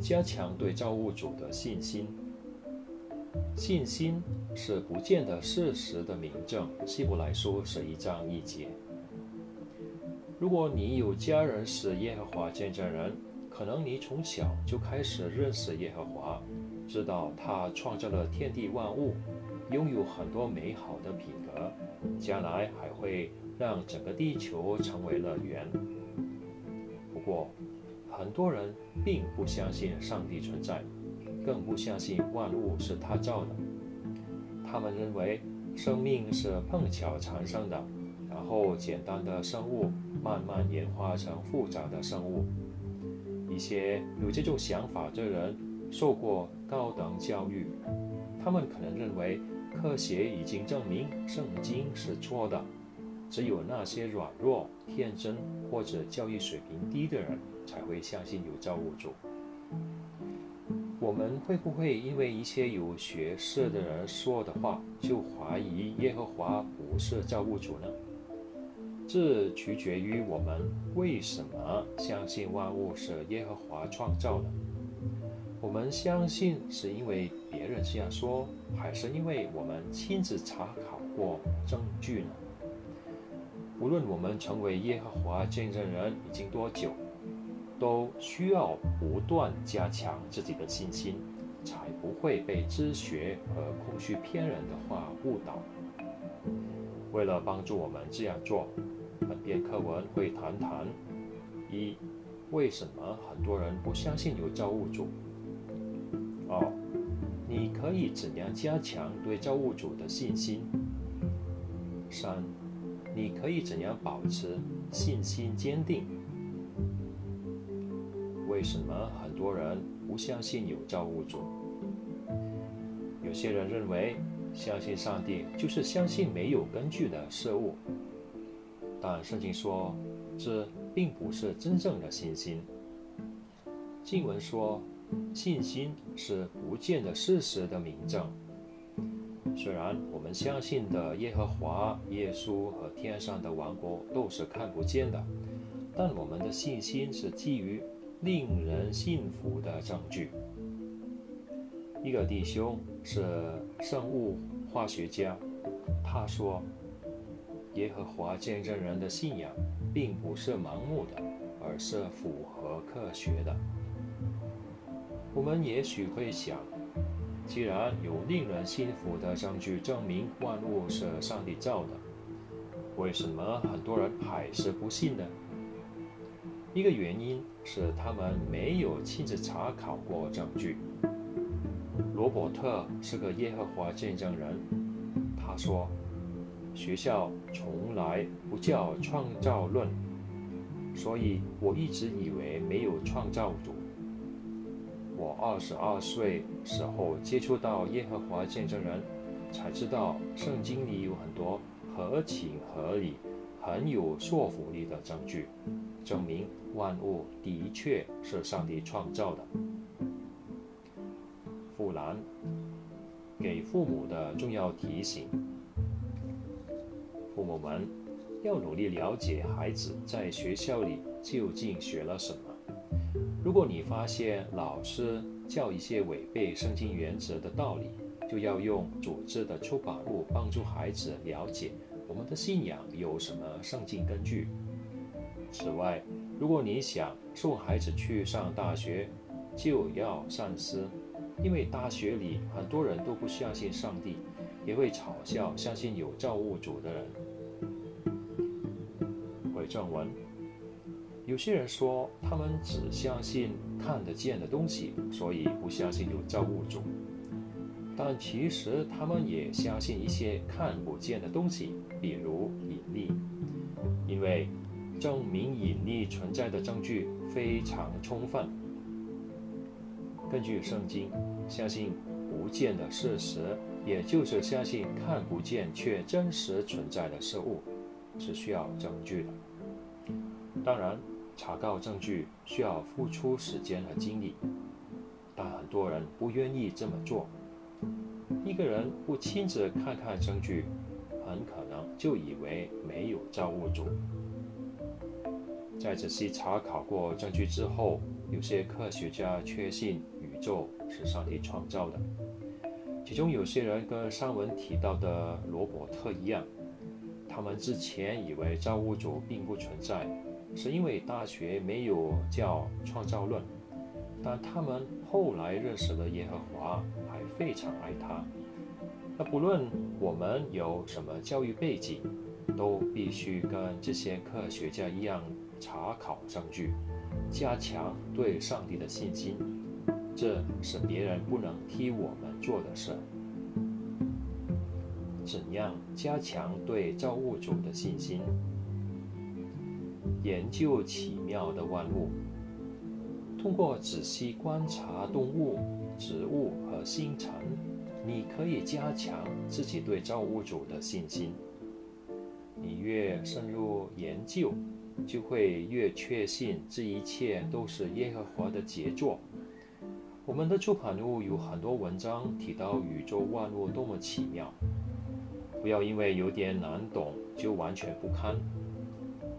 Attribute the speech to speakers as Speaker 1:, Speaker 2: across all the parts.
Speaker 1: 加强对造物主的信心。信心是不见得事实的明证，希伯来书是一章一节。如果你有家人是耶和华见证人，可能你从小就开始认识耶和华，知道他创造了天地万物，拥有很多美好的品格，将来还会让整个地球成为乐园。不过，很多人并不相信上帝存在，更不相信万物是他造的。他们认为生命是碰巧产生的，然后简单的生物慢慢演化成复杂的生物。一些有这种想法的人受过高等教育，他们可能认为科学已经证明圣经是错的，只有那些软弱、天真或者教育水平低的人才会相信有造物主。我们会不会因为一些有学识的人说的话，就怀疑耶和华不是造物主呢？这取决于我们为什么相信万物是耶和华创造的。我们相信是因为别人这样说，还是因为我们亲自查考过证据呢？无论我们成为耶和华见证人已经多久，都需要不断加强自己的信心，才不会被知学和空虚骗人的话误导。为了帮助我们这样做。本篇课文会谈谈：一、为什么很多人不相信有造物主？二、你可以怎样加强对造物主的信心？三、你可以怎样保持信心坚定？为什么很多人不相信有造物主？有些人认为，相信上帝就是相信没有根据的事物。但圣经说，这并不是真正的信心。经文说，信心是不见的事实的明证。虽然我们相信的耶和华、耶稣和天上的王国都是看不见的，但我们的信心是基于令人信服的证据。一个弟兄是生物化学家，他说。耶和华见证人的信仰，并不是盲目的，而是符合科学的。我们也许会想，既然有令人信服的证据证明万物是上帝造的，为什么很多人还是不信呢？一个原因是他们没有亲自查考过证据。罗伯特是个耶和华见证人，他说。学校从来不教创造论，所以我一直以为没有创造主。我二十二岁时候接触到耶和华见证人，才知道圣经里有很多合情合理、很有说服力的证据，证明万物的确是上帝创造的。富兰给父母的重要提醒。父母们要努力了解孩子在学校里究竟学了什么。如果你发现老师教一些违背圣经原则的道理，就要用组织的出版物帮助孩子了解我们的信仰有什么圣经根据。此外，如果你想送孩子去上大学，就要三思，因为大学里很多人都不相信上帝。也会嘲笑相信有造物主的人。回正文，有些人说他们只相信看得见的东西，所以不相信有造物主。但其实他们也相信一些看不见的东西，比如引力，因为证明引力存在的证据非常充分。根据圣经，相信不见的事实。也就是相信看不见却真实存在的事物，是需要证据的。当然，查告证据需要付出时间和精力，但很多人不愿意这么做。一个人不亲自看看证据，很可能就以为没有造物主。在仔细查考过证据之后，有些科学家确信宇宙是上帝创造的。其中有些人跟上文提到的罗伯特一样，他们之前以为造物主并不存在，是因为大学没有教创造论。但他们后来认识了耶和华，还非常爱他。那不论我们有什么教育背景，都必须跟这些科学家一样查考证据，加强对上帝的信心。这是别人不能替我们做的事。怎样加强对造物主的信心？研究奇妙的万物，通过仔细观察动物、植物和星辰，你可以加强自己对造物主的信心。你越深入研究，就会越确信这一切都是耶和华的杰作。我们的出版物有很多文章提到宇宙万物多么奇妙，不要因为有点难懂就完全不看，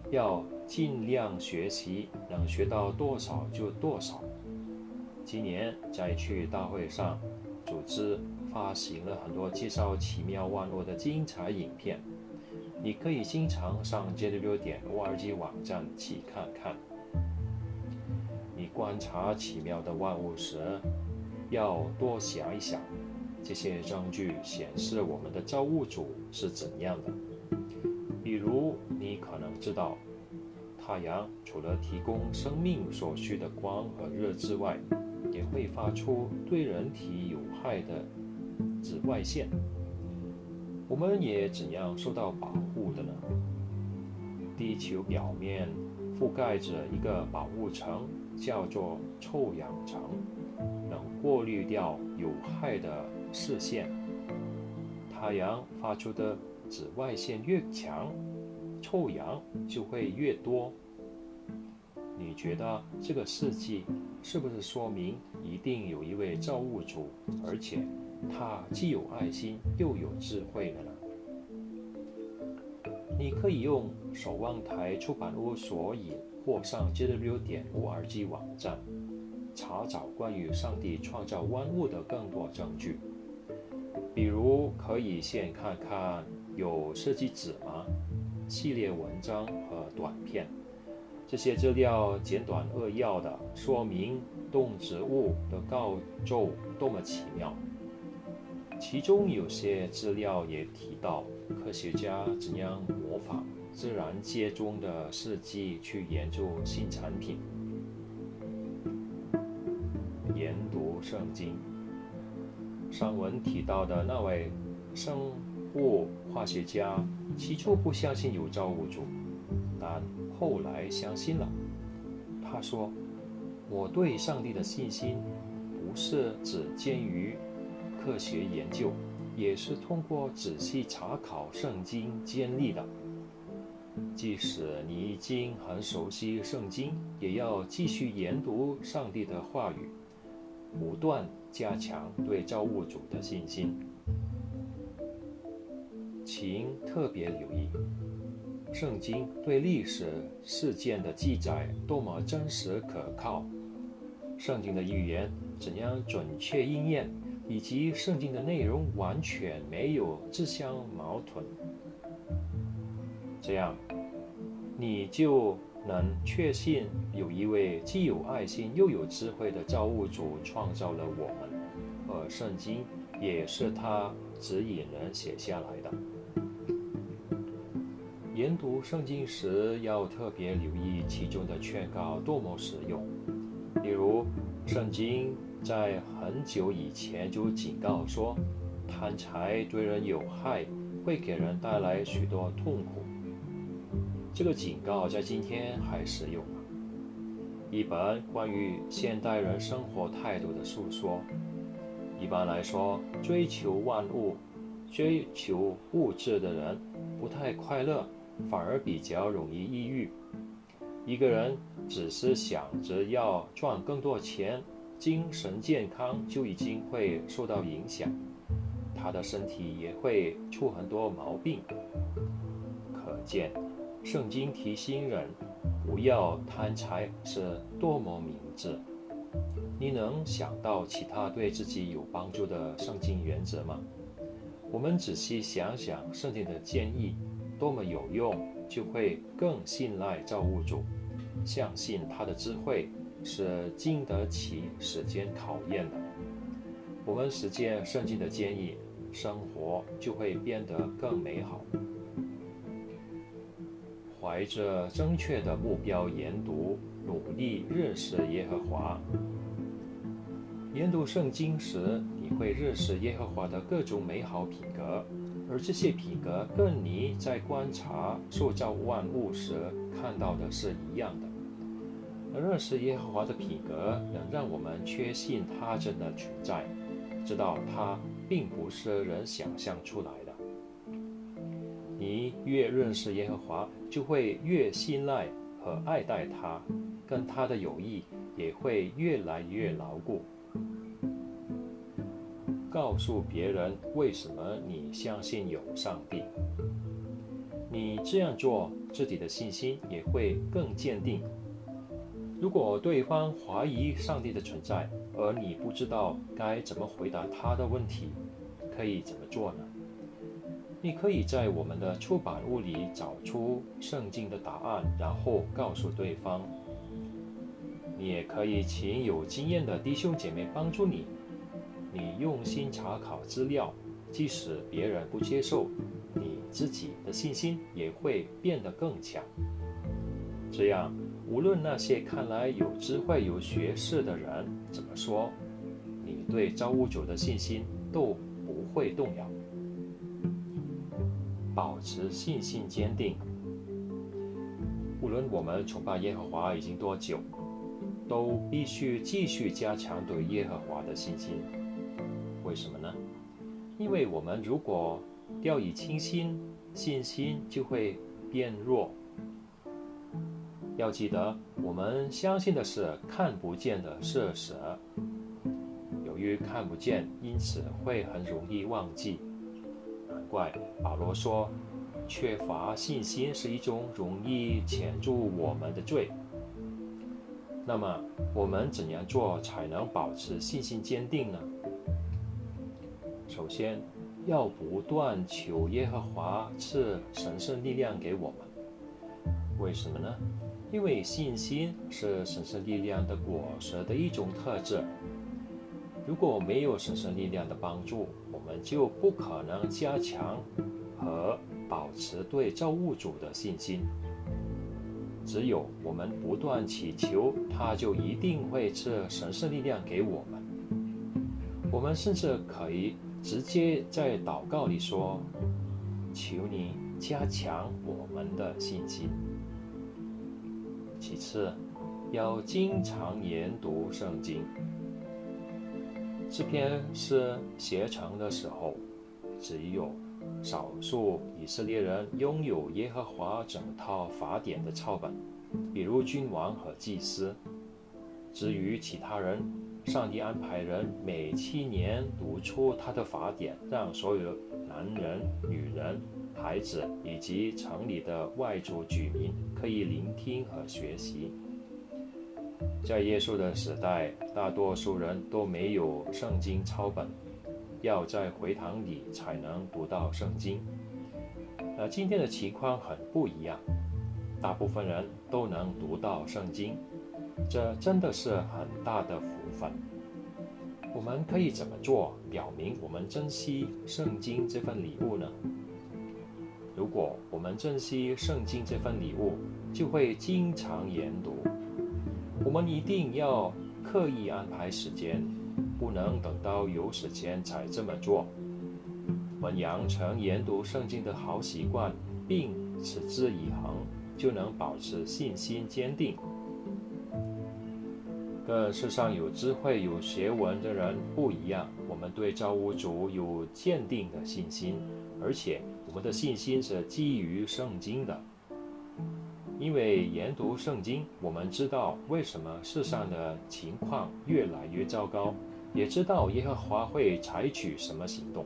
Speaker 1: 要尽量学习，能学到多少就多少。今年在去大会上，组织发行了很多介绍奇妙万物的精彩影片，你可以经常上 JW 点 org 网站去看看。你观察奇妙的万物时，要多想一想，这些证据显示我们的造物主是怎样的。比如，你可能知道，太阳除了提供生命所需的光和热之外，也会发出对人体有害的紫外线。我们也怎样受到保护的呢？地球表面覆盖着一个保护层。叫做臭氧层，能过滤掉有害的视线。太阳发出的紫外线越强，臭氧就会越多。你觉得这个事迹是不是说明一定有一位造物主，而且他既有爱心又有智慧的呢？你可以用守望台出版物所引。或上 JW 点 org 网站查找关于上帝创造万物的更多证据，比如可以先看看有设计纸吗？系列文章和短片，这些资料简短扼要的说明动植物的构造多么奇妙。其中有些资料也提到科学家怎样模仿。自然界中的事迹去研究新产品，研读圣经。上文提到的那位生物化学家，起初不相信有造物主，但后来相信了。他说：“我对上帝的信心，不是只见于科学研究，也是通过仔细查考圣经建立的。”即使你已经很熟悉圣经，也要继续研读上帝的话语，不断加强对造物主的信心。请特别留意，圣经对历史事件的记载多么真实可靠，圣经的预言怎样准确应验，以及圣经的内容完全没有自相矛盾。这样，你就能确信有一位既有爱心又有智慧的造物主创造了我们，而圣经也是他指引人写下来的。研读圣经时要特别留意其中的劝告多么实用。例如，圣经在很久以前就警告说，贪财对人有害，会给人带来许多痛苦。这个警告在今天还适用吗？一本关于现代人生活态度的述说。一般来说，追求万物、追求物质的人不太快乐，反而比较容易抑郁。一个人只是想着要赚更多钱，精神健康就已经会受到影响，他的身体也会出很多毛病。可见。圣经提醒人，不要贪财是多么明智。你能想到其他对自己有帮助的圣经原则吗？我们仔细想想圣经的建议多么有用，就会更信赖造物主，相信他的智慧是经得起时间考验的。我们实践圣经的建议，生活就会变得更美好。怀着正确的目标研读，努力认识耶和华。研读圣经时，你会认识耶和华的各种美好品格，而这些品格跟你在观察塑造万物时看到的是一样的。而认识耶和华的品格，能让我们确信他真的存在，知道他并不是人想象出来的。你越认识耶和华，就会越信赖和爱戴他，跟他的友谊也会越来越牢固。告诉别人为什么你相信有上帝，你这样做，自己的信心也会更坚定。如果对方怀疑上帝的存在，而你不知道该怎么回答他的问题，可以怎么做呢？你可以在我们的出版物里找出圣经的答案，然后告诉对方。你也可以请有经验的弟兄姐妹帮助你。你用心查考资料，即使别人不接受，你自己的信心也会变得更强。这样，无论那些看来有智慧、有学识的人怎么说，你对造物主的信心都不会动摇。保持信心坚定。无论我们崇拜耶和华已经多久，都必须继续加强对耶和华的信心。为什么呢？因为我们如果掉以轻心，信心就会变弱。要记得，我们相信的是看不见的事实。由于看不见，因此会很容易忘记。难怪保罗说，缺乏信心是一种容易潜入我们的罪。那么，我们怎样做才能保持信心坚定呢？首先，要不断求耶和华赐神圣力量给我们。为什么呢？因为信心是神圣力量的果实的一种特质。如果没有神圣力量的帮助，我们就不可能加强和保持对造物主的信心。只有我们不断祈求，他就一定会赐神圣力量给我们。我们甚至可以。直接在祷告里说：“求你加强我们的信心。”其次，要经常研读圣经。这篇诗写成的时候，只有少数以色列人拥有耶和华整套法典的抄本，比如君王和祭司。至于其他人，上帝安排人每七年读出他的法典，让所有男人、女人、孩子以及城里的外族居民可以聆听和学习。在耶稣的时代，大多数人都没有圣经抄本，要在会堂里才能读到圣经。而今天的情况很不一样，大部分人都能读到圣经。这真的是很大的福分。我们可以怎么做，表明我们珍惜圣经这份礼物呢？如果我们珍惜圣经这份礼物，就会经常研读。我们一定要刻意安排时间，不能等到有时间才这么做。我们养成研读圣经的好习惯，并持之以恒，就能保持信心坚定。跟世上有智慧、有学问的人不一样，我们对造物主有坚定的信心，而且我们的信心是基于圣经的。因为研读圣经，我们知道为什么世上的情况越来越糟糕，也知道耶和华会采取什么行动。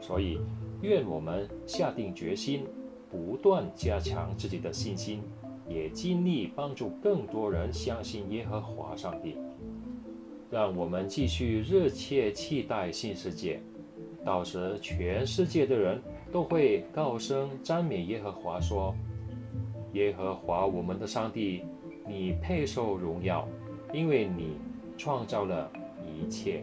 Speaker 1: 所以，愿我们下定决心，不断加强自己的信心。也尽力帮助更多人相信耶和华上帝。让我们继续热切期待新世界，到时全世界的人都会高声赞美耶和华，说：“耶和华我们的上帝，你配受荣耀，因为你创造了一切。”